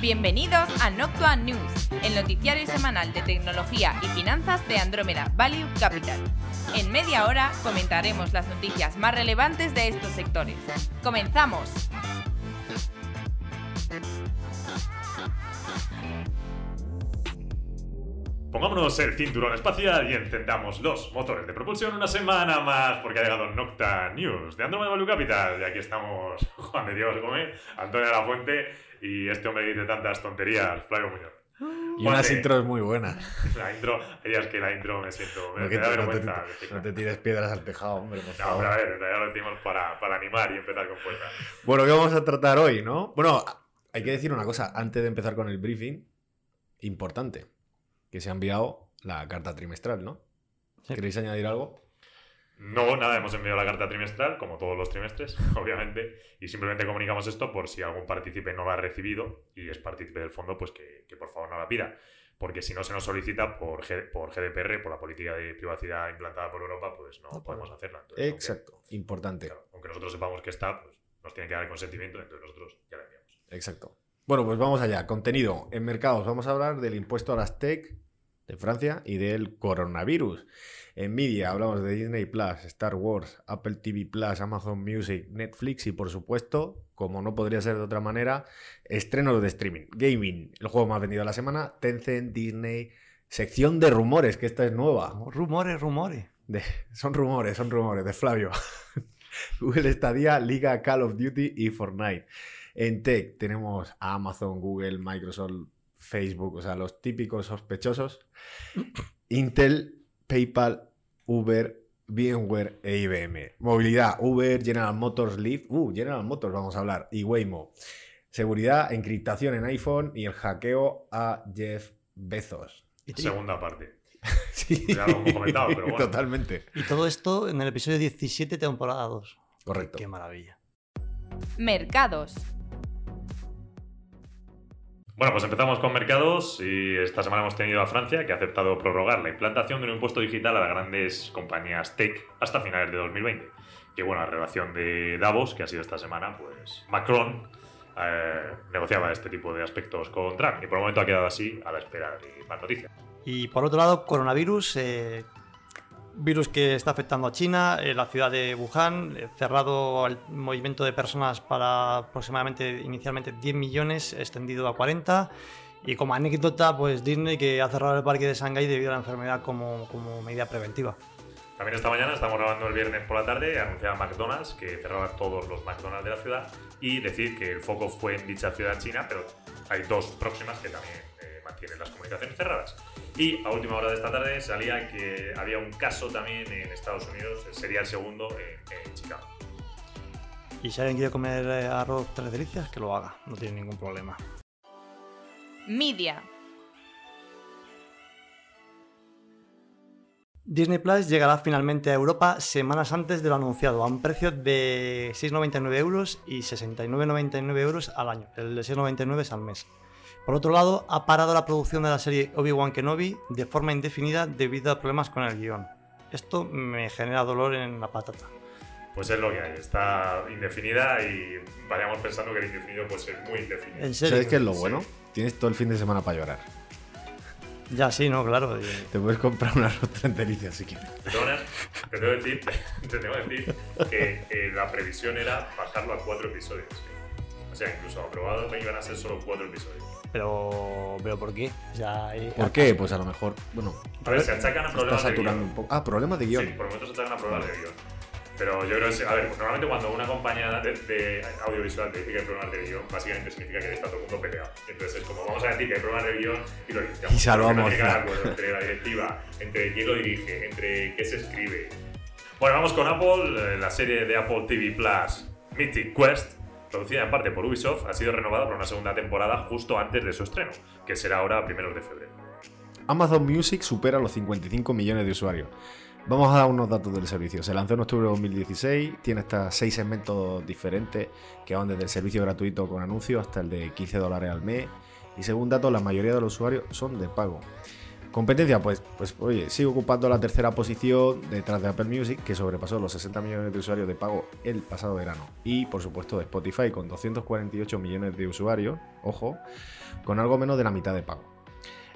Bienvenidos a Noctua News, el noticiario semanal de tecnología y finanzas de Andrómeda Value Capital. En media hora comentaremos las noticias más relevantes de estos sectores. ¡Comenzamos! Pongámonos el cinturón espacial y encendamos los motores de propulsión una semana más, porque ha llegado Nocta News de Andromeda Value Capital. Y aquí estamos Juan de Dios Gómez, Antonio de la Fuente y este hombre que dice tantas tonterías, Flavio Muñoz. Y Juan unas intros muy buenas. La intro, ella es que la intro me siento, me, No, da te- no, te, vergüenza. no te tires piedras al tejado, hombre, por No, pero a ver, en realidad lo decimos para, para animar y empezar con fuerza. Bueno, ¿qué vamos a tratar hoy, no? Bueno, hay que decir una cosa, antes de empezar con el briefing, importante, que se ha enviado la carta trimestral, ¿no? ¿Queréis añadir algo? No, nada, hemos enviado la carta trimestral, como todos los trimestres, obviamente, y simplemente comunicamos esto por si algún partícipe no la ha recibido y es partícipe del fondo, pues que, que por favor no la pida. Porque si no se nos solicita por, G- por GDPR, por la política de privacidad implantada por Europa, pues no, No podemos hacerla. Entonces, aunque- Exacto, importante. claro, aunque nosotros sepamos que está, pues nos tienen que dar el consentimiento, entonces nosotros ya la enviamos. Exacto. Bueno, pues vamos allá. Contenido. En mercados vamos a hablar del impuesto a las tech de Francia y del coronavirus. En media hablamos de Disney Plus, Star Wars, Apple TV Plus, Amazon Music, Netflix y por supuesto, como no podría ser de otra manera, estrenos de streaming. Gaming, el juego más vendido de la semana, Tencent, Disney, sección de rumores, que esta es nueva. Rumores, rumores. De- son rumores, son rumores de Flavio. Google Stadia, Liga Call of Duty y Fortnite. En tech tenemos a Amazon, Google, Microsoft, Facebook, o sea, los típicos sospechosos. Intel, PayPal, Uber, VMware e IBM. Movilidad, Uber, General Motors, Lyft. Uh, General Motors vamos a hablar. Y Waymo. Seguridad, encriptación en iPhone y el hackeo a Jeff Bezos. Segunda parte. Sí, Ya lo hemos comentado, pero bueno. Totalmente. y todo esto en el episodio 17, temporada 2. Correcto. Qué maravilla. Mercados. Bueno, pues empezamos con mercados y esta semana hemos tenido a Francia que ha aceptado prorrogar la implantación de un impuesto digital a las grandes compañías tech hasta finales de 2020. Que bueno, a relación de Davos, que ha sido esta semana, pues Macron eh, negociaba este tipo de aspectos con Trump y por el momento ha quedado así a la espera de más noticias. Y por otro lado, coronavirus. eh, virus que está afectando a China, eh, la ciudad de Wuhan, eh, cerrado el movimiento de personas para aproximadamente inicialmente 10 millones, extendido a 40. Y como anécdota, pues Disney que ha cerrado el parque de Shanghái debido a la enfermedad como, como medida preventiva. También esta mañana estamos grabando el viernes por la tarde, anunciaba McDonald's que cerraba todos los McDonald's de la ciudad y decir que el foco fue en dicha ciudad china, pero hay dos próximas que también eh, mantienen las comunicaciones cerradas. Y a última hora de esta tarde salía que había un caso también en Estados Unidos, sería el segundo en, en Chicago. Y si alguien quiere comer eh, arroz tres delicias, que lo haga, no tiene ningún problema. Media. Disney Plus llegará finalmente a Europa semanas antes de lo anunciado, a un precio de 6,99 euros y 69,99 euros al año. El de 6,99 es al mes. Por otro lado, ha parado la producción de la serie Obi-Wan Kenobi de forma indefinida debido a problemas con el guion. Esto me genera dolor en la patata. Pues es lo que hay, está indefinida y vayamos pensando que el indefinido puede ser muy indefinido. En serio. ¿Sabes qué es lo Sí. bueno? Tienes todo el fin de semana para llorar. Ya, sí, no, claro. y- Te puedes comprar una arroz delicias si quieres. Perdona, te tengo que decir, te tengo que decir que eh, la previsión era bajarlo a cuatro episodios. O sea, incluso aprobado que iban a ser solo cuatro episodios. Pero, pero ¿por qué? O sea, eh, ¿Por qué? Pues a lo mejor, bueno, A ver, se achacan a problemas de saturando guion. un poco. Ah, problemas de guion. Sí, por momentos se achacan a problemas de guion. Pero yo creo que, a ver, normalmente cuando una compañía de, de audiovisual te dice que hay problemas de guion, básicamente significa que está todo el mundo peleado. Entonces es como, vamos a decir que hay problemas de guion y lo limpiamos. Y salvamos no acuerdo entre la directiva, entre quién lo dirige, entre qué se escribe. Bueno, vamos con Apple. Eh, La serie de Apple TV Plus, Mythic Quest, producida en parte por Ubisoft, ha sido renovada para una segunda temporada justo antes de su estreno, que será ahora a primeros de febrero. Amazon Music supera los 55 millones de usuarios. Vamos a dar unos datos del servicio. Se lanzó en octubre de 2016, tiene hasta seis segmentos diferentes que van desde el servicio gratuito con anuncios hasta el de 15 dólares al mes. Y según datos, la mayoría de los usuarios son de pago. Competencia, pues, pues oye, sigue ocupando la tercera posición detrás de Apple Music, que sobrepasó los 60 millones de usuarios de pago el pasado verano. Y por supuesto de Spotify, con 248 millones de usuarios, ojo, con algo menos de la mitad de pago.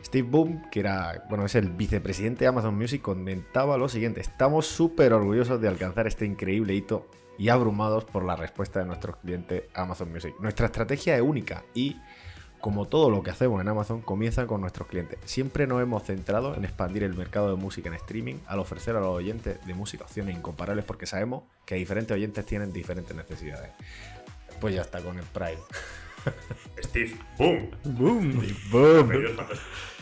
Steve Boom, que era, bueno, es el vicepresidente de Amazon Music, comentaba lo siguiente: Estamos súper orgullosos de alcanzar este increíble hito y abrumados por la respuesta de nuestros clientes Amazon Music. Nuestra estrategia es única y como todo lo que hacemos en Amazon, comienza con nuestros clientes. Siempre nos hemos centrado en expandir el mercado de música en streaming al ofrecer a los oyentes de música opciones incomparables porque sabemos que diferentes oyentes tienen diferentes necesidades. Pues ya está con el Prime. Steve, boom. ¡Boom! Boom.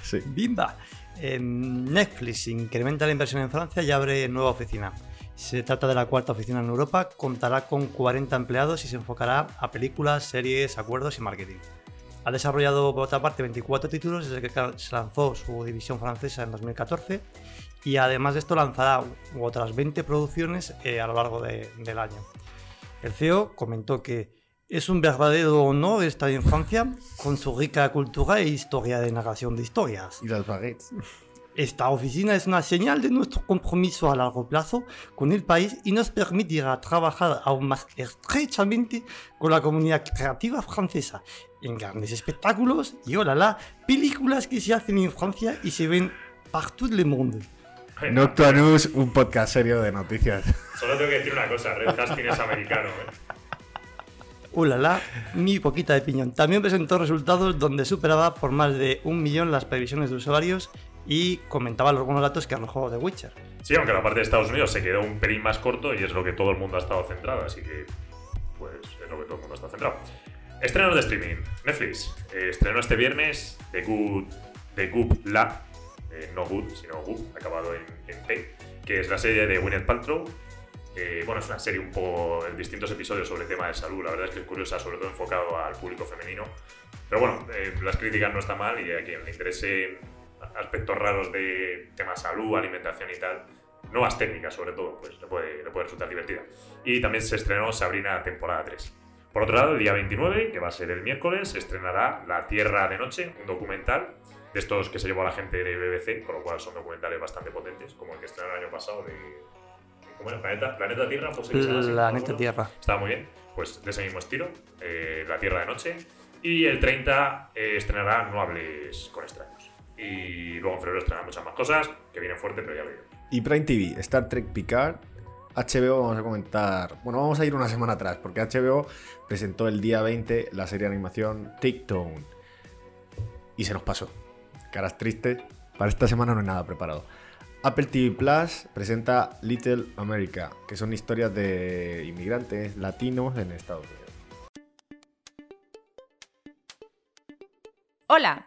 Sí. ¡Bimba! Netflix incrementa la inversión en Francia y abre nueva oficina. Se trata de la cuarta oficina en Europa, contará con 40 empleados y se enfocará a películas, series, acuerdos y marketing. Ha desarrollado por otra parte 24 títulos desde que se lanzó su división francesa en 2014 y además de esto lanzará otras 20 producciones eh, a lo largo de- del año. El CEO comentó que es un verdadero honor estar en Francia con su rica cultura e historia de narración de historias. Y las baguettes. Esta oficina es una señal de nuestro compromiso a largo plazo con el país y nos permitirá trabajar aún más estrechamente con la comunidad creativa francesa en grandes espectáculos y, oh la la, películas que se hacen en Francia y se ven partout le monde. Noctua News, un podcast serio de noticias. Solo tengo que decir una cosa, Red Hastings es americano, ¿eh? Oh la la, mi poquita de piñón. También presentó resultados donde superaba por más de un millón las previsiones de usuarios y comentaba buenos datos que arrojó The Witcher. Sí, aunque la parte de Estados Unidos se quedó un pelín más corto y es lo que todo el mundo ha estado centrado, así que pues es lo que todo el mundo está centrado. Estrenos de streaming. Netflix eh, este viernes The Good, The Good Lab, eh, no Good, sino Good, acabado en, en T, que es la serie de Gwyneth Paltrow. Eh, bueno, es una serie un poco en distintos episodios sobre el tema de salud. La verdad es que es curiosa, sobre todo enfocado al público femenino. Pero bueno, eh, las críticas no están mal y a quien le interese aspectos raros de tema salud, alimentación y tal, nuevas técnicas sobre todo, pues le puede, le puede resultar divertida. Y también se estrenó Sabrina temporada 3. Por otro lado, el día 29, que va a ser el miércoles, se estrenará La Tierra de Noche, un documental de estos que se llevó la gente de BBC, con lo cual son documentales bastante potentes, como el que estrenó el año pasado de... ¿Cómo era? ¿Planeta, Planeta Tierra? Pues, ¿se llama así? La No me neta acuerdo. tierra. Estaba muy bien, pues de ese mismo estilo, eh, La Tierra de Noche. Y el 30 eh, estrenará No hables con extraños. Y luego en febrero estrenarán muchas más cosas, que vienen fuerte, pero ya lo. Y Prime TV, Star Trek Picard, HBO vamos a comentar, bueno, vamos a ir una semana atrás, porque HBO presentó el día 20 la serie de animación Tick-Tone. Y se nos pasó. Caras tristes, para esta semana no hay nada preparado. Apple TV Plus presenta Little America, que son historias de inmigrantes latinos en Estados Unidos. Hola,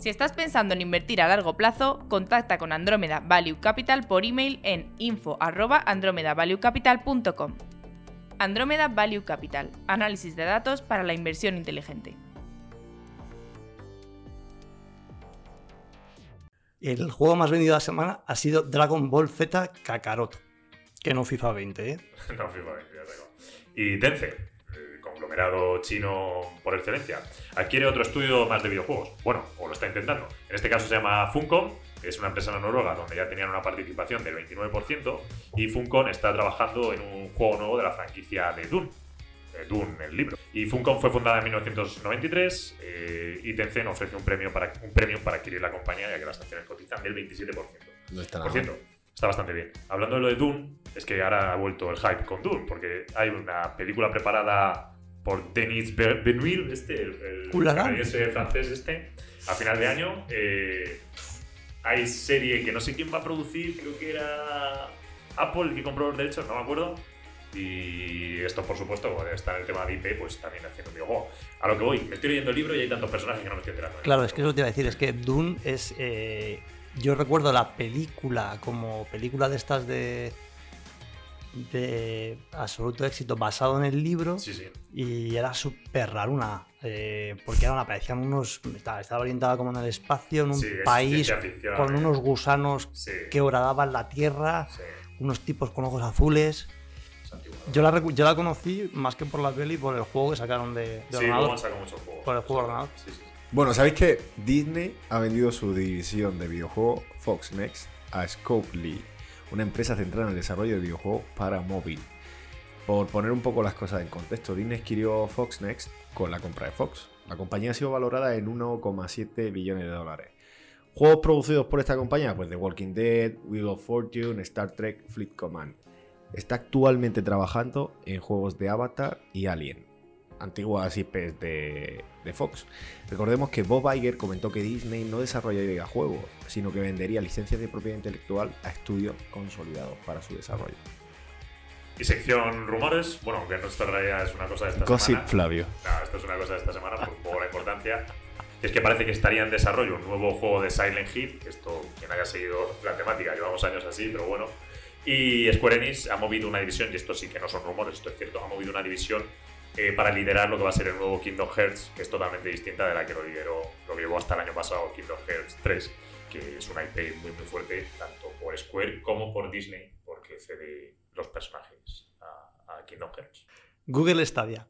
Si estás pensando en invertir a largo plazo, contacta con Andromeda Value Capital por email en info@andromedavaluecapital.com. Andromeda Value Capital, análisis de datos para la inversión inteligente. El juego más vendido de la semana ha sido Dragon Ball Z Kakarot, que no FIFA 20, ¿eh? no, FIFA 20, ya tengo. Y Tencent, conglomerado chino por excelencia, adquiere otro estudio más de videojuegos. Bueno, o lo está intentando. En este caso se llama Funcom, es una empresa noruega donde ya tenían una participación del 29%, y Funcom está trabajando en un juego nuevo de la franquicia de Dune. eh, Dune, el libro. Y Funcom fue fundada en 1993 eh, y Tencent ofrece un premio para un premio para adquirir la compañía ya que las acciones cotizan del 27%. No está Por nada mal. cierto, está bastante bien. Hablando de lo de Dune, es que ahora ha vuelto el hype con Dune, porque hay una película preparada por Denis Be- Villeneuve, este, el, el canadiense francés este, a final de año. Eh, hay serie que no sé quién va a producir, creo que era Apple que compró los derechos, no me acuerdo. Y esto, por supuesto, está en el tema de IP, pues también haciendo un videojuego. A lo que voy, me estoy leyendo el libro y hay tantos personajes que no me estoy enterando. Claro, es que eso te iba a decir, es que Dune es... eh, yo recuerdo la película como película de estas de... de absoluto éxito basado en el libro Sí, sí. y era súper raruna. eh, porque eran, aparecían unos. Estaba, estaba orientada como en el espacio, en un Sí, país ficción, con eh. unos gusanos Sí. que horadaban la tierra, Sí, unos tipos con ojos azules. Yo la, yo la conocí más que por la peli, por el juego que sacaron de, de Sí, ordenador. juegos. Por el juego ordenador. Sí, sí. Bueno, ¿sabéis que Disney ha vendido su división de videojuego Fox Next a Scopely, una empresa centrada en el desarrollo de videojuegos para móvil? Por poner un poco las cosas en contexto, Disney adquirió Fox Next con la compra de Fox. La compañía ha sido valorada en 1,7 billones de dólares. Juegos producidos por esta compañía, pues The Walking Dead, Wheel of Fortune, Star Trek, Fleet Command. Está actualmente trabajando en juegos de Avatar y Alien, antiguas IPs de, de Fox. Recordemos que Bob Iger comentó que Disney no desarrollaría juegos, sino que vendería licencias de propiedad intelectual a estudios consolidados para su desarrollo. Y sección rumores, bueno, aunque nuestra realidad es una cosa de esta Gossip semana. Flavio. No, esto es una cosa de esta semana por un poco la importancia. Es que parece que estaría en desarrollo un nuevo juego de Silent Hill. Esto, quien haya seguido la temática, llevamos años así, pero bueno. Y Square Enix ha movido una división, y esto sí que no son rumores, esto es cierto, ha movido una división eh, para liderar lo que va a ser el nuevo Kingdom Hearts, que es totalmente distinta de la que lo lideró, lo llevó hasta el año pasado Kingdom Hearts 3, que es una IP muy muy fuerte, tanto por Square como por Disney, porque cede los personajes a, Kingdom Hearts. Google Stadia.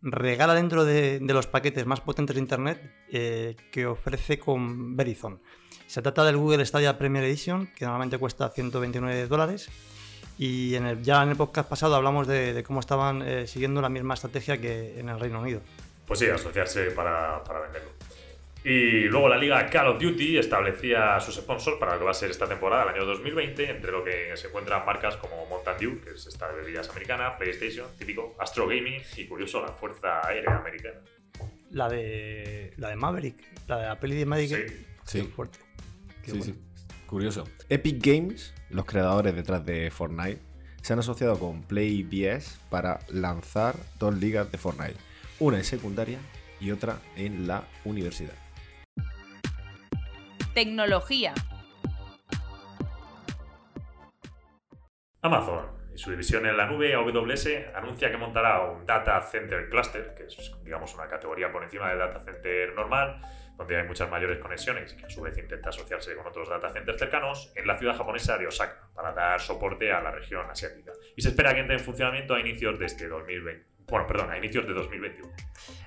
Regala dentro de, de los paquetes más potentes de Internet eh, que ofrece con Verizon. Se trata del Google Stadia Premier Edition, que normalmente cuesta 129 dólares. Y en el- ya en el podcast pasado hablamos de, de cómo estaban eh, siguiendo la misma estrategia que en el Reino Unido. Pues sí, asociarse para, para venderlo. Y luego la liga Call of Duty establecía sus sponsors para lo que va a ser esta temporada, el año 2020, entre lo que se encuentran marcas como Mountain Dew, que es esta de bebidas americana, PlayStation, típico, Astro Gaming y curioso, la Fuerza Aérea Americana. La de, la de Maverick, la de la peli de Maverick. Sí. Sí. Qué fuerte. Qué Sí, bueno. sí. Curioso. Epic Games, los creadores detrás de Fortnite, se han asociado con PlayBS para lanzar dos ligas de Fortnite. Una en secundaria y otra en la universidad. Tecnología. Amazon y su división en la nube AWS anuncia que montará un Data Center Cluster, que es digamos una categoría por encima del Data Center normal, donde hay muchas mayores conexiones y que a su vez intenta asociarse con otros data centers cercanos, en la ciudad japonesa de Osaka, para dar soporte a la región asiática. Y se espera que entre en funcionamiento a inicios de este 2020. Bueno, perdón, a inicios de 2021.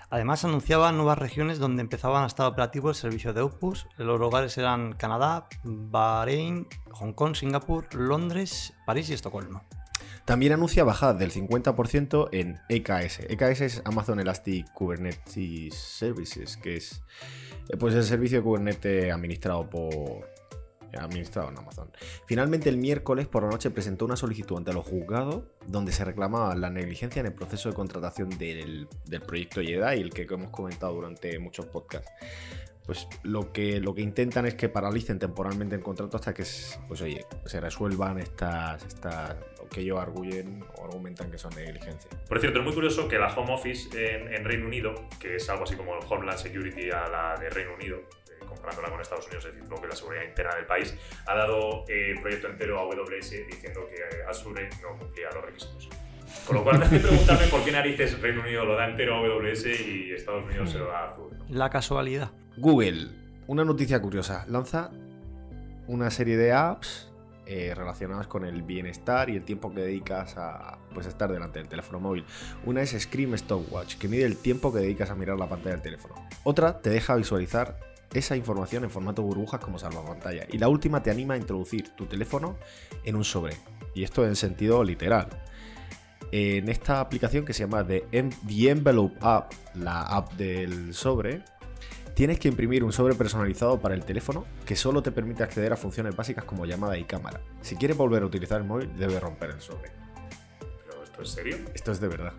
Además anunciaba nuevas regiones donde empezaban a estar operativos el servicio de Opus. Los lugares eran Canadá, Bahrein, Hong Kong, Singapur, Londres, París y Estocolmo. También anuncia bajadas del 50% en EKS. EKS es Amazon Elastic Kubernetes Services, que es eh, pues el servicio de Kubernetes administrado por administrado en Amazon. Finalmente el miércoles por la noche presentó una solicitud ante los juzgados donde se reclamaba la negligencia en el proceso de contratación del, del proyecto Jedi, el que hemos comentado durante muchos podcasts. Pues lo que, lo que intentan es que paralicen temporalmente el contrato hasta que pues, oye, se resuelvan estas, estas que ellos arguyen o argumentan que son negligencia. Por cierto, es muy curioso que la Home Office en, en Reino Unido, que es algo así como el Homeland Security a la de Reino Unido, eh, comparándola con Estados Unidos, es decir, lo que es la seguridad interna del país, ha dado eh, el proyecto entero a AWS diciendo que eh, Azure no cumplía los requisitos. Con lo cual me hace preguntarme por qué narices Reino Unido lo da entero a AWS y Estados Unidos se lo da a Azure. ¿no? La casualidad. Google, una noticia curiosa, lanza una serie de apps eh, relacionadas con el bienestar y el tiempo que dedicas a pues, estar delante del teléfono móvil. Una es Scream Stopwatch, que mide el tiempo que dedicas a mirar la pantalla del teléfono. Otra te deja visualizar esa información en formato burbujas como salvapantalla. Y la última te anima a introducir tu teléfono en un sobre. Y esto en sentido literal. En esta aplicación que se llama The, The Envelope App, la app del sobre, Tienes que imprimir un sobre personalizado para el teléfono que solo te permite acceder a funciones básicas como llamada y cámara. Si quieres volver a utilizar el móvil, debes romper el sobre. ¿Pero esto es serio? Esto es de verdad.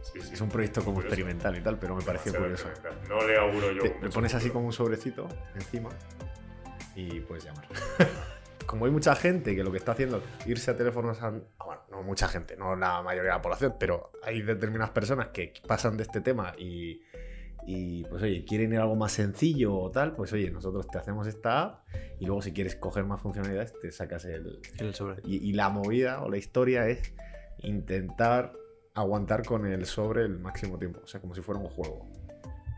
Sí, sí. Es un proyecto como Curioso. experimental y tal, pero me pareció curioso. No le auguro yo. Te- le pones así como un sobrecito encima y puedes llamar. como hay mucha gente que lo que está haciendo es irse a teléfonos an- ah, bueno, no mucha gente, no la mayoría de la población, pero hay determinadas personas que pasan de este tema y, y pues oye, quieren ir a algo más sencillo o tal, pues oye, nosotros te hacemos esta app y luego si quieres coger más funcionalidades te sacas el... El sobre. Y, y la movida o la historia es intentar aguantar con el sobre el máximo tiempo, o sea, como si fuera un juego.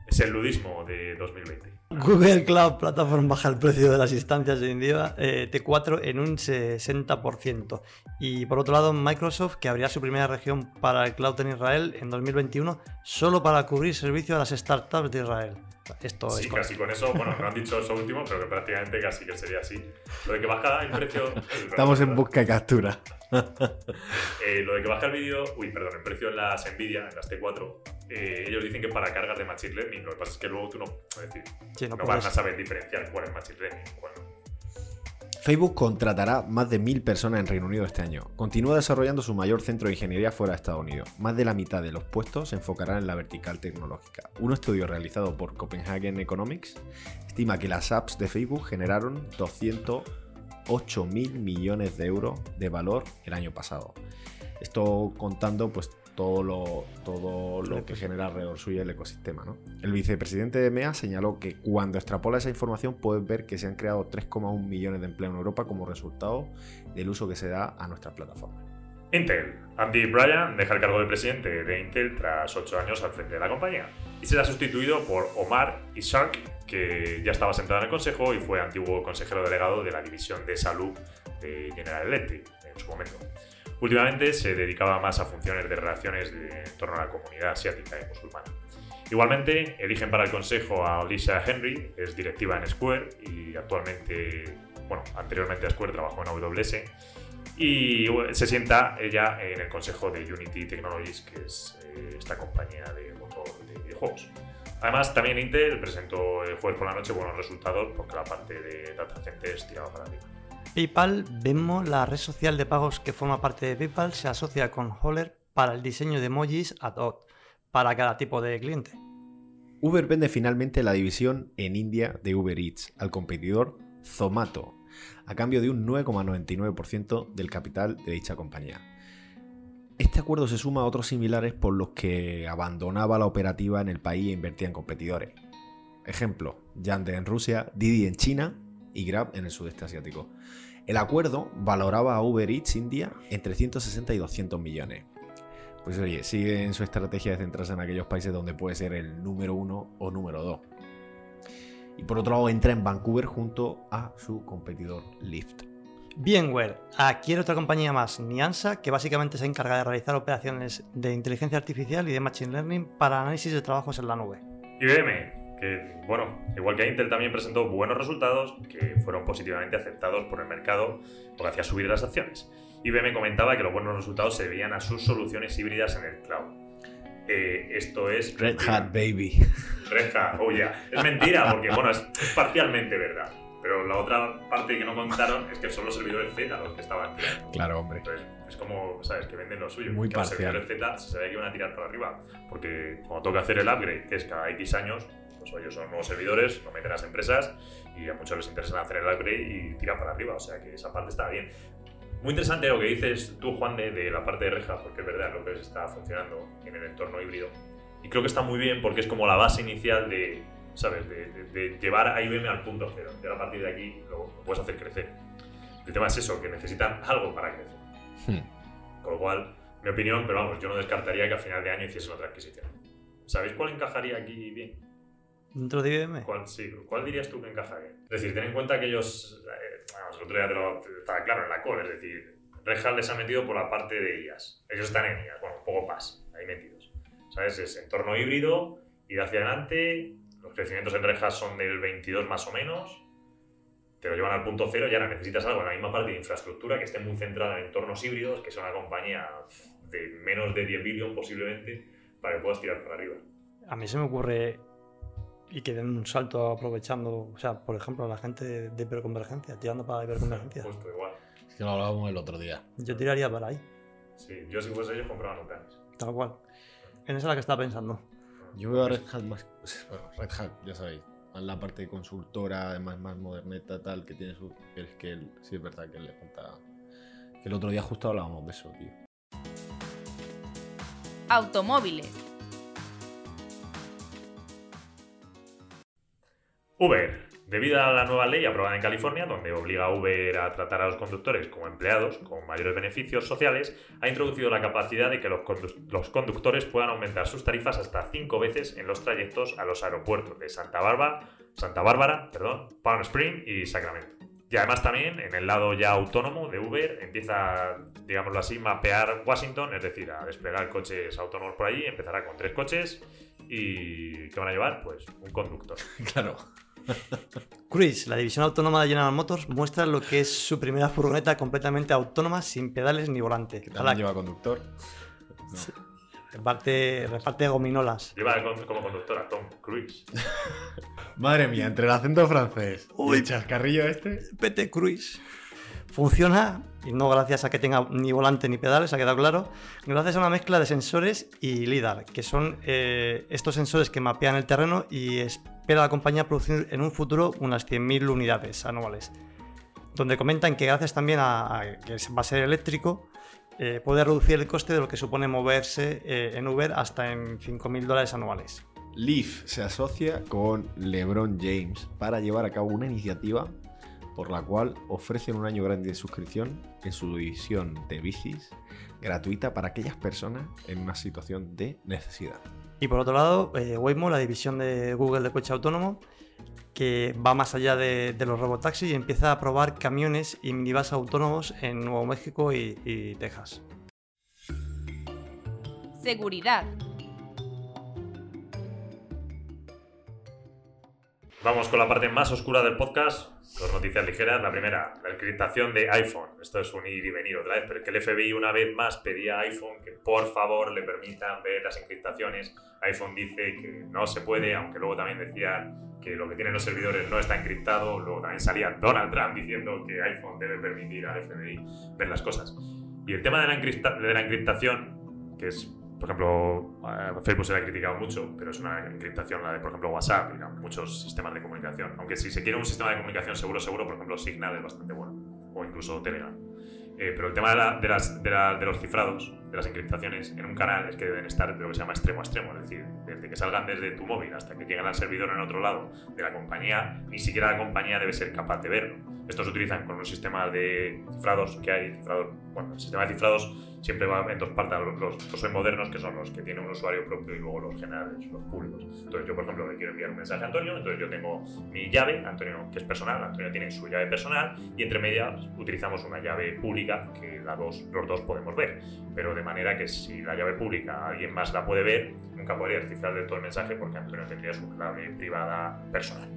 Es el ludismo de 2020. Google Cloud Platform baja el precio de las instancias de NVIDIA eh, T4 en un 60%. Y por otro lado, Microsoft, que abrirá su primera región para el cloud en Israel en 2021, solo para cubrir servicio a las startups de Israel. Esto Sí, es casi con eso, bueno, no han dicho eso último, pero que prácticamente casi que sería así. Lo de que baja el precio. Estamos en busca y captura. Eh, lo de que baja el vídeo, uy, perdón, el precio en las Nvidia, en las T4, eh, ellos dicen que para cargas de Machine Learning, lo que pasa es que luego tú no, es decir, Sí, no van a saber diferenciar cuál es y cuál no. Facebook contratará más de mil personas en Reino Unido este año. Continúa desarrollando su mayor centro de ingeniería fuera de Estados Unidos. Más de la mitad de los puestos se enfocarán en la vertical tecnológica. Un estudio realizado por Copenhagen Economics estima que las apps de Facebook generaron 208 mil millones de euros de valor el año pasado. Esto contando pues todo lo, todo lo que genera alrededor suyo el ecosistema. ¿no? El vicepresidente de MEA señaló que cuando extrapola esa información puedes ver que se han creado 3,1 millones de empleos en Europa como resultado del uso que se da a nuestras plataformas. Intel. Andy Bryan deja el cargo de presidente de Intel tras ocho años al frente de la compañía y será sustituido por Omar Ishak, que ya estaba sentado en el consejo y fue antiguo consejero delegado de la división de salud de General Electric en su momento. Últimamente se dedicaba más a funciones de relaciones de- en torno a la comunidad asiática y musulmana. Igualmente, eligen para el consejo a Alicia Henry, es directiva en Square y actualmente, bueno, anteriormente a Square trabajó en AWS y se sienta ella en el consejo de Unity Technologies, que es eh, esta compañía de motor de videojuegos. Además, también Intel presentó el jueves por la noche buenos resultados porque la parte de data centers tiraba para arriba. PayPal, Venmo, la red social de pagos que forma parte de PayPal, se asocia con Holler para el diseño de emojis ad hoc para cada tipo de cliente. Uber vende finalmente la división en India de Uber Eats al competidor Zomato, a cambio de un 9,99% del capital de dicha compañía. Este acuerdo se suma a otros similares por los que abandonaba la operativa en el país e invertía en competidores. Ejemplo, Yande en Rusia, Didi en China y Grab en el sudeste asiático. El acuerdo valoraba a Uber Eats India entre 160 y 200 millones. Pues oye, sigue en su estrategia de centrarse en aquellos países donde puede ser el número uno o número dos. Y por otro lado entra en Vancouver junto a su competidor Lyft. VMware adquiere otra compañía más, Niansa, que básicamente se encarga de realizar operaciones de inteligencia artificial y de machine learning para análisis de trabajos en la nube. IBM, que bueno, igual que Intel también presentó buenos resultados que fueron positivamente aceptados por el mercado, lo que hacía subir las acciones. IBM comentaba que los buenos resultados se debían a sus soluciones híbridas en el cloud. Eh, esto es Red mentira. Hat Baby. Red Hat, oh yeah. Es mentira, porque bueno, es, es parcialmente verdad. Pero la otra parte que no contaron es que son los servidores Z los que estaban tirando. Claro, hombre. Entonces, es como, ¿sabes? Que venden lo suyo. Muy que los parcial. servidores Z se sabía que iban a tirar para arriba. Porque cuando toca hacer el upgrade, que es cada X años, pues oye, son nuevos servidores, lo meten las empresas y a muchos les interesa hacer el upgrade y tirar para arriba. O sea que esa parte está bien. Muy interesante lo que dices tú, Juan, de, de la parte de Reja, porque es verdad lo que está funcionando en el entorno híbrido. Y creo que está muy bien porque es como la base inicial de, ¿sabes? De, de- de llevar a IBM al punto cero. Y ahora a partir de aquí lo, lo puedes hacer crecer. El tema es eso, que necesitan algo para crecer. Hmm. Con lo cual, mi opinión, pero vamos, yo no descartaría que a final de año hiciesen otra adquisición. ¿Sabéis cuál encajaría aquí bien? Dentro de IBM, ¿Cuál, sí, ¿Cuál dirías tú que encaja bien? Es decir, ten en cuenta que ellos, eh, vamos, el otro día te lo, te- estaba claro en la call, es decir, Red Hat les ha metido por la parte de IAS. Ellos están en IAS, bueno, un poco más, ahí metidos. ¿Sabes? Es entorno híbrido, ir hacia adelante, los crecimientos en Red Hat son del 22 más o menos, te lo llevan al punto cero y ahora necesitas algo en la misma parte de infraestructura que esté muy centrada en entornos híbridos, que sea una compañía de menos de 10 billion posiblemente, para que puedas tirar para arriba. a mí se me ocurre y que den un salto aprovechando, o sea, por ejemplo, la gente de, de hiperconvergencia, tirando para la hiperconvergencia. Justo igual. Es que lo hablábamos el otro día. Yo tiraría para ahí, Sí, yo si fuese ellos compraban un planes. tal cual. En esa es la que estaba pensando. Yo veo a Red Hat más. pues, bueno, Red Hat, ya sabéis. Más la parte de consultora, además más moderneta, tal, que tiene su. Pero es que él, sí es verdad que le falta. Que el otro día justo hablábamos de eso, tío. Automóviles. Uber. Debido a la nueva ley aprobada en California, donde obliga a Uber a tratar a los conductores como empleados con mayores beneficios sociales, ha introducido la capacidad de que los, condu- los conductores puedan aumentar sus tarifas hasta cinco veces en los trayectos a los aeropuertos de Santa Bárbara, Santa Bárbara, perdón, Palm Spring y Sacramento. Y además también en el lado ya autónomo de Uber empieza, digámoslo así, mapear Washington, es decir, a desplegar coches autónomos por allí, empezará con tres coches y ¿qué van a llevar? Pues un conductor. Claro. Cruise, la división autónoma de General Motors, muestra lo que es su primera furgoneta completamente autónoma, sin pedales ni volante. Que también lleva conductor. reparte, reparte gominolas. Lleva como conductor a Tom Cruise. Madre mía, entre el acento francés y Uy. el chascarrillo este. PT Cruise. Funciona, y no gracias a que tenga ni volante ni pedales, ha quedado claro, gracias a una mezcla de sensores y LIDAR, que son eh, estos sensores que mapean el terreno y espera la compañía producir en un futuro unas 100.000 unidades anuales. Donde comentan que gracias también a, que va a ser eléctrico, eh, puede reducir el coste de lo que supone moverse eh, en Uber hasta en 5.000 dólares anuales. Leaf se asocia con LeBron James para llevar a cabo una iniciativa por la cual ofrecen un año grande de suscripción en su división de bicis gratuita para aquellas personas en una situación de necesidad. Y por otro lado, eh, Waymo, la división de Google de coche autónomo, que va más allá de, de los robotaxis y empieza a probar camiones y minibus autónomos en Nuevo México y, y Texas. Seguridad. Vamos con la parte más oscura del podcast, dos noticias ligeras. La primera, la encriptación de iPhone. Esto es un ir y venir otra vez, pero que el FBI una vez más pedía a iPhone que por favor le permitan ver las encriptaciones. iPhone dice que no se puede, aunque luego también decían que lo que tienen los servidores no está encriptado. Luego también salía Donald Trump diciendo que iPhone debe permitir al FBI ver las cosas. Y el tema de la, de la encriptación, que es por ejemplo, eh, Facebook se le ha criticado mucho, pero es una encriptación la de, por ejemplo, WhatsApp, digamos, muchos sistemas de comunicación. Aunque si se quiere un sistema de comunicación seguro, seguro, por ejemplo, Signal es bastante bueno, o incluso Telegram. Eh, pero el tema de, la- de las- de la- de los cifrados, de las encriptaciones en un canal es que deben estar de lo que se llama extremo a extremo, es decir, desde que salgan desde tu móvil hasta que lleguen al servidor en otro lado de la compañía, ni siquiera la compañía debe ser capaz de verlo. Estos se utilizan con un sistema de cifrados que hay, bueno, el sistema de cifrados siempre va en dos partes, los, los, los modernos, que son los que tienen un usuario propio, y luego los generales, los públicos. Entonces yo, por ejemplo, le quiero enviar un mensaje a Antonio, entonces yo tengo mi llave, Antonio, que es personal, Antonio tiene su llave personal, y entre medias utilizamos una llave pública que la dos, los dos podemos ver. Pero de manera que si la llave pública alguien más la puede ver, nunca podría del todo el mensaje porque Antonio tendría su clave privada personal.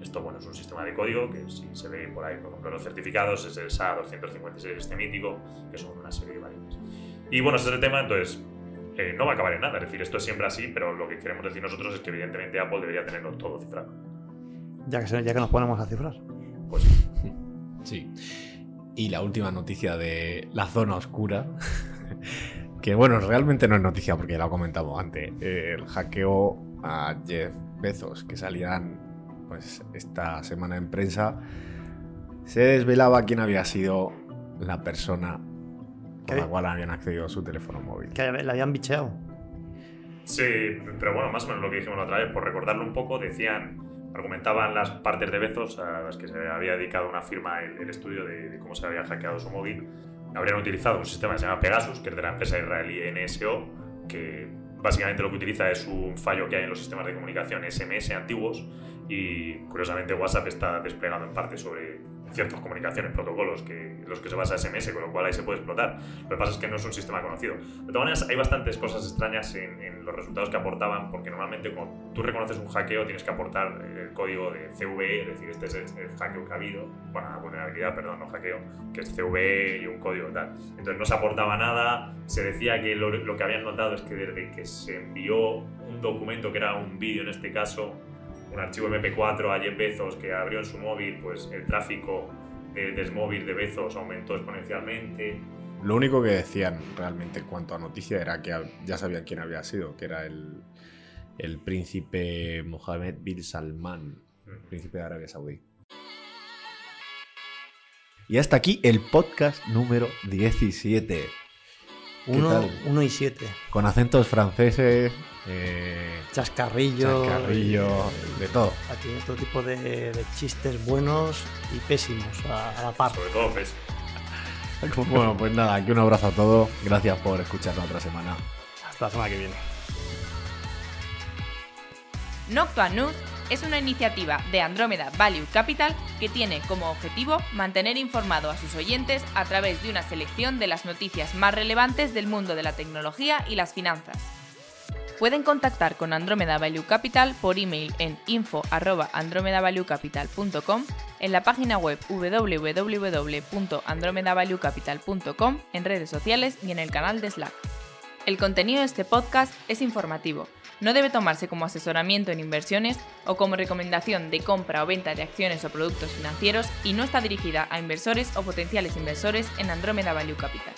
Esto bueno, es un sistema de código que si se ve por ahí, por ejemplo, los certificados, es el SA256 este mítico, que son una serie de variables. Y bueno, ese es el tema, entonces eh, no va a acabar en nada. Es decir, esto es siempre así, pero lo que queremos decir nosotros es que evidentemente Apple debería tenerlo todo cifrado. Ya que, ya que nos ponemos a cifrar. Pues sí. Sí. Y la última noticia de la zona oscura. Que bueno, realmente no es noticia porque la comentamos antes. eh, el hackeo a Jeff Bezos, que salían pues esta semana en prensa. Se desvelaba quién había sido la persona ¿Qué? la cual habían accedido a su teléfono móvil. Que le habían bicheado. Sí, pero bueno, más o menos lo que dijimos la otra vez, por recordarlo un poco, decían, argumentaban las partes de Bezos a las que se había dedicado una firma el, el estudio de, de cómo se había hackeado su móvil. Habrían utilizado un sistema que se llama Pegasus, que es de la empresa israelí NSO, que básicamente lo que utiliza es un fallo que hay en los sistemas de comunicación SMS antiguos y curiosamente WhatsApp está desplegado en parte sobre ciertas comunicaciones, protocolos que, los que se basa SMS, con lo cual ahí se puede explotar. Lo que pasa es que no es un sistema conocido. De todas maneras, hay bastantes cosas extrañas en, los resultados que aportaban, porque normalmente cuando tú reconoces un hackeo tienes que aportar el código de CVE, es decir, este es el, hackeo que ha habido, bueno, la vulnerabilidad, perdón, no hackeo, que es CVE y un código tal. Entonces no se aportaba nada, se decía que lo que habían notado es que desde que se envió un documento, que era un vídeo en este caso, un archivo MP4 a Jeff Bezos que abrió en su móvil, pues el tráfico de, del móvil de Bezos aumentó exponencialmente. Lo único que decían realmente en cuanto a noticia era que ya sabían quién había sido, que era el, el príncipe Mohammed bin Salman, príncipe de Arabia Saudí. Y hasta aquí el podcast número 17. 1, tal? 1 y 7. Con acentos franceses, eh, Chascarrillo. chascarrillo, de todo. Aquí todo tipo de, de chistes buenos y pésimos a, a la par. Sobre todo, pues, Bueno, pues nada, aquí un abrazo a todos. Gracias por escucharnos otra semana. Hasta la semana que viene. Noctua News es una iniciativa de Andrómeda Value Capital que tiene como objetivo mantener informado a sus oyentes a través de una selección de las noticias más relevantes del mundo de la tecnología y las finanzas. Pueden contactar con Andrómeda Value Capital por email en info@andromedavaluecapital.com, en la página web www.andromedavaluecapital.com, en redes sociales y en el canal de Slack. El contenido de este podcast es informativo. No debe tomarse como asesoramiento en inversiones o como recomendación de compra o venta de acciones o productos financieros y no está dirigida a inversores o potenciales inversores en Andrómeda Value Capital.